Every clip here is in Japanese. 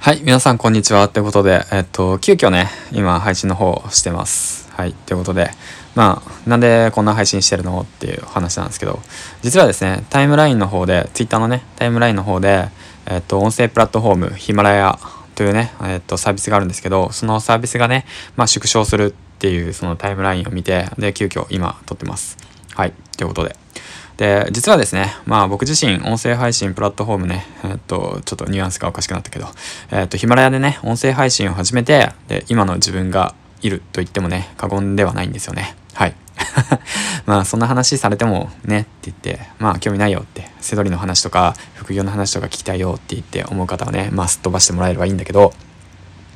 はい、皆さんこんにちは。ということで、えっと、急遽ね、今配信の方してます。はい、ということで、まあ、なんでこんな配信してるのっていう話なんですけど、実はですね、タイムラインの方で、Twitter のね、タイムラインの方で、えっと、音声プラットフォーム、ヒマラヤというね、えっと、サービスがあるんですけど、そのサービスがね、まあ、縮小するっていうそのタイムラインを見て、で、急遽今撮ってます。はい、ということで。で、実はですね、まあ僕自身音声配信プラットフォームね、えっと、ちょっとニュアンスがおかしくなったけど、えっと、ヒマラヤでね、音声配信を始めて、で、今の自分がいると言ってもね、過言ではないんですよね。はい。まあそんな話されてもねって言ってまあ興味ないよってセドリの話とか副業の話とか聞きたいよって言って思う方はねまあすっ飛ばしてもらえればいいんだけど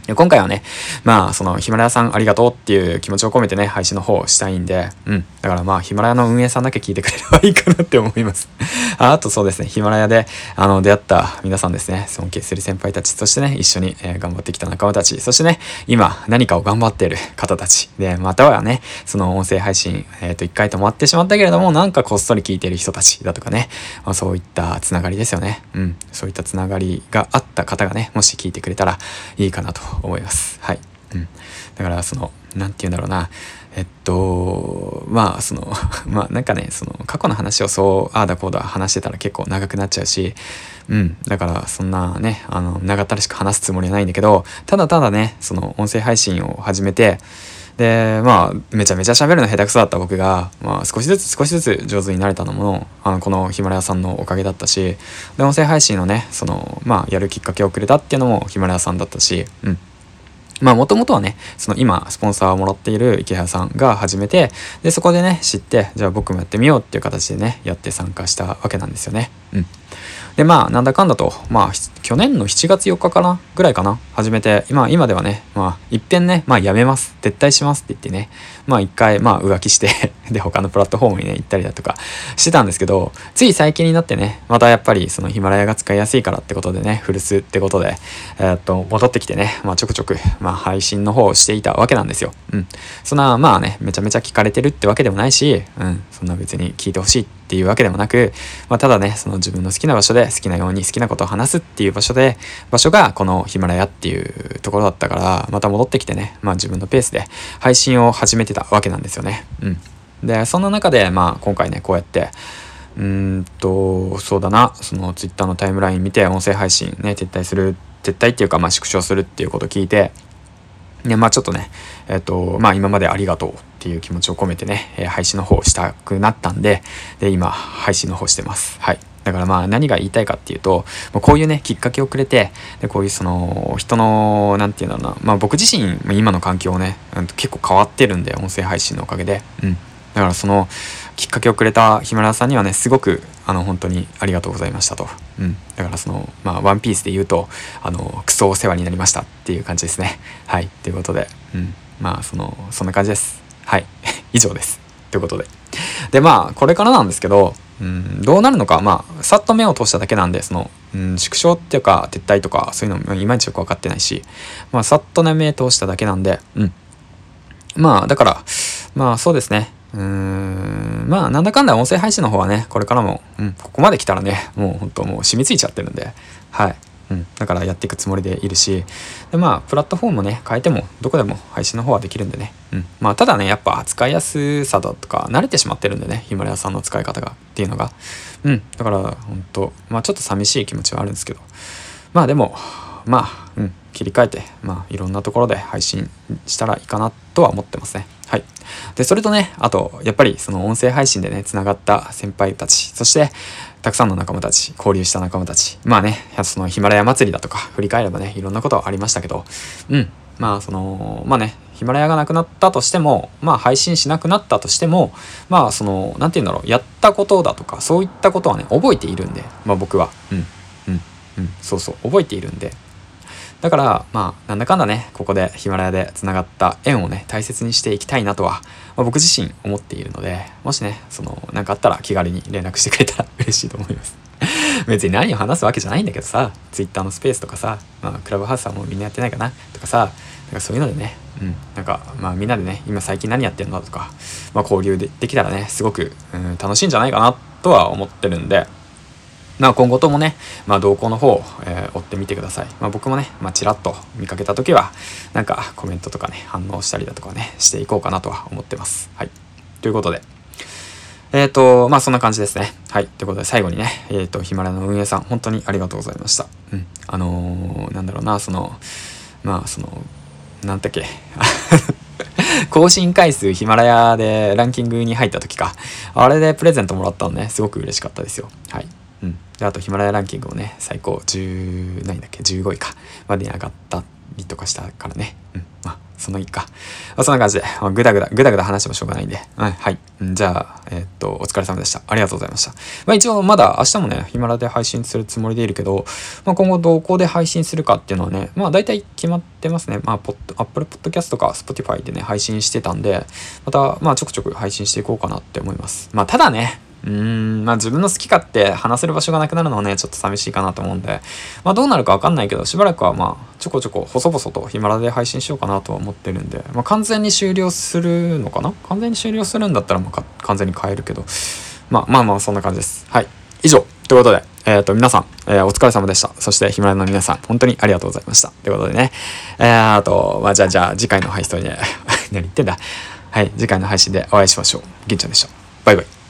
今回はね、まあ、そのヒマラヤさんありがとうっていう気持ちを込めてね、配信の方をしたいんで、うん。だからまあ、ヒマラヤの運営さんだけ聞いてくれればいいかなって思います あ。あとそうですね、ヒマラヤで、あの、出会った皆さんですね、尊敬する先輩たち、そしてね、一緒に、えー、頑張ってきた仲間たち、そしてね、今、何かを頑張っている方たち、で、またはね、その音声配信、えっ、ー、と、一回止まってしまったけれども、なんかこっそり聞いている人たちだとかね、まあ、そういったつながりですよね。うん。そういったつながりがあった方がね、もし聞いてくれたらいいかなと思います。はい。うん、だからその何て言うんだろうなえっとまあその まあなんかねその過去の話をそうああだこうだ話してたら結構長くなっちゃうしうんだからそんなねあの長ったらしく話すつもりはないんだけどただただねその音声配信を始めてでまあめちゃめちゃ喋るの下手くそだった僕が、まあ、少しずつ少しずつ上手になれたのもあのこのヒマラヤさんのおかげだったしで音声配信のねそのまあやるきっかけをくれたっていうのもヒマラヤさんだったしうんまあもともとはね、その今スポンサーをもらっている池谷さんが始めて、で、そこでね、知って、じゃあ僕もやってみようっていう形でね、やって参加したわけなんですよね。うん。で、まあ、なんだかんだと、まあ、去年の7月4日かなぐらいかな始めて、今、今ではね、まあ、いっぺんね、まあ、やめます。撤退しますって言ってね、まあ、一回、まあ、浮気して で、他のプラットフォームにね、行ったりだとかしてたんですけど、つい最近になってね、またやっぱり、そのヒマラヤが使いやすいからってことでね、古巣ってことで、えー、っと、戻ってきてね、まあ、ちょくちょく、まあ、配信の方をしていたわけなんですよ。うん。そんな、まあね、めちゃめちゃ聞かれてるってわけでもないし、うん、そんな別に聞いてほしいってっていうわけでもなく、まあ、ただね、その自分の好きな場所で好きなように好きなことを話すっていう場所で、場所がこのヒマラヤっていうところだったから、また戻ってきてね、まあ自分のペースで配信を始めてたわけなんですよね。うん。で、そんな中で、まあ今回ね、こうやって、うんと、そうだな、その Twitter のタイムライン見て音声配信ね、撤退する、撤退っていうか、まあ縮小するっていうことを聞いて、ね、まあちょっとね、えっ、と、まあ今までありがとうっていう気持ちを込めてね、え配信の方をしたくなったんで、で、今、配信の方してます。はい。だからまあ何が言いたいかっていうと、もうこういうね、きっかけをくれて、で、こういうその、人の、なんていうんだろうな、まあ僕自身、今の環境をね、うん、結構変わってるんで、音声配信のおかげで。うん。だからその、きっかけをくれたヒマラヤさんにはね、すごく、あの、本当にありがとうございましたと。うん。だからその、まあ、ワンピースで言うと、あの、クソお世話になりましたっていう感じですね。はい。ということで、うん。まあ、その、そんな感じです。はい。以上です。ということで。で、まあ、これからなんですけど、うん、どうなるのか、まあ、さっと目を通しただけなんで、その、うん、縮小っていうか、撤退とか、そういうのもいまいちよく分かってないし、まあ、さっとね、目通しただけなんで、うん。まあ、だから、まあ、そうですね。うーん、まあ、なんだかんだ音声配信の方はね、これからも、うん、ここまで来たらね、もう本当もう染みついちゃってるんで、はい。うん、だからやっていくつもりでいるしでまあプラットフォームもね変えてもどこでも配信の方はできるんでね、うん、まあただねやっぱ扱いやすさだとか慣れてしまってるんでねヒマラヤさんの使い方がっていうのが。うん。だから本当まあちょっと寂しい気持ちはあるんですけど。まあでもまあうん。切り替えてまあいろんなところで配信したらいいかなとは思ってますね。はい。でそれとねあとやっぱりその音声配信でねつながった先輩たちそしてたくさんの仲間たち、交流した仲間たち。まあね、そのヒマラヤ祭りだとか、振り返ればね、いろんなことありましたけど、うん。まあその、まあね、ヒマラヤがなくなったとしても、まあ配信しなくなったとしても、まあその、なんて言うんだろう、やったことだとか、そういったことはね、覚えているんで、まあ僕は。うん。うん。うん。そうそう、覚えているんで。だから、まあ、なんだかんだね、ここでヒマラヤで繋がった縁をね、大切にしていきたいなとは、まあ、僕自身思っているので、もしね、その、なんかあったら気軽に連絡してくれたら 嬉しいと思います。別に何を話すわけじゃないんだけどさ、Twitter のスペースとかさ、まあ、クラブハウスはもうみんなやってないかなとかさ、なんかそういうのでね、うん、なんか、まあみんなでね、今最近何やってるのとか、まあ交流でできたらね、すごく、うん、楽しいんじゃないかなとは思ってるんで、まあ今後ともね、まあ動向の方を、えー、追ってみてください。まあ僕もね、まあちらっと見かけた時は、なんかコメントとかね、反応したりだとかね、していこうかなとは思ってます。はい。ということで、えっ、ー、と、まあそんな感じですね。はい。ということで最後にね、えっ、ー、と、ヒマラヤの運営さん、本当にありがとうございました。うん。あのー、なんだろうな、その、まあその、なんだっけ。更新回数ヒマラヤでランキングに入った時か。あれでプレゼントもらったのね、すごく嬉しかったですよ。はい。で、あとヒマラヤランキングもね、最高10、何だっけ、15位か、まで上がったりとかしたからね。うん。まあ、そのいいか。まあ、そんな感じで、まあ、ぐだぐだ、ぐだぐだ話してもしょうがないんで。うん、はい。じゃあ、えー、っと、お疲れ様でした。ありがとうございました。まあ一応まだ明日もね、ヒマラで配信するつもりでいるけど、まあ今後どこで配信するかっていうのはね、まあ大体決まってますね。まあ、ポッド、Apple Podcast とか Spotify でね、配信してたんで、また、まあちょくちょく配信していこうかなって思います。まあただね、うーん、まあ自分の好き勝手話せる場所がなくなるのはね、ちょっと寂しいかなと思うんで、まあどうなるかわかんないけど、しばらくはまあ、ちょこちょこ細々とヒマラで配信しようかなとは思ってるんで、まあ完全に終了するのかな？完全に終了するんだったらまあ完全に変えるけど、まあまあまあそんな感じです。はい。以上。ということで、えっ、ー、と、皆さん、えー、お疲れ様でした。そして、ヒマラヤの皆さん、本当にありがとうございました。ということでね、えー、あと、まあ、じゃあ、じゃあ、次回の配信で、何言ってんだ。はい、次回の配信でお会いしましょう。銀ちゃんでした。バイバイ。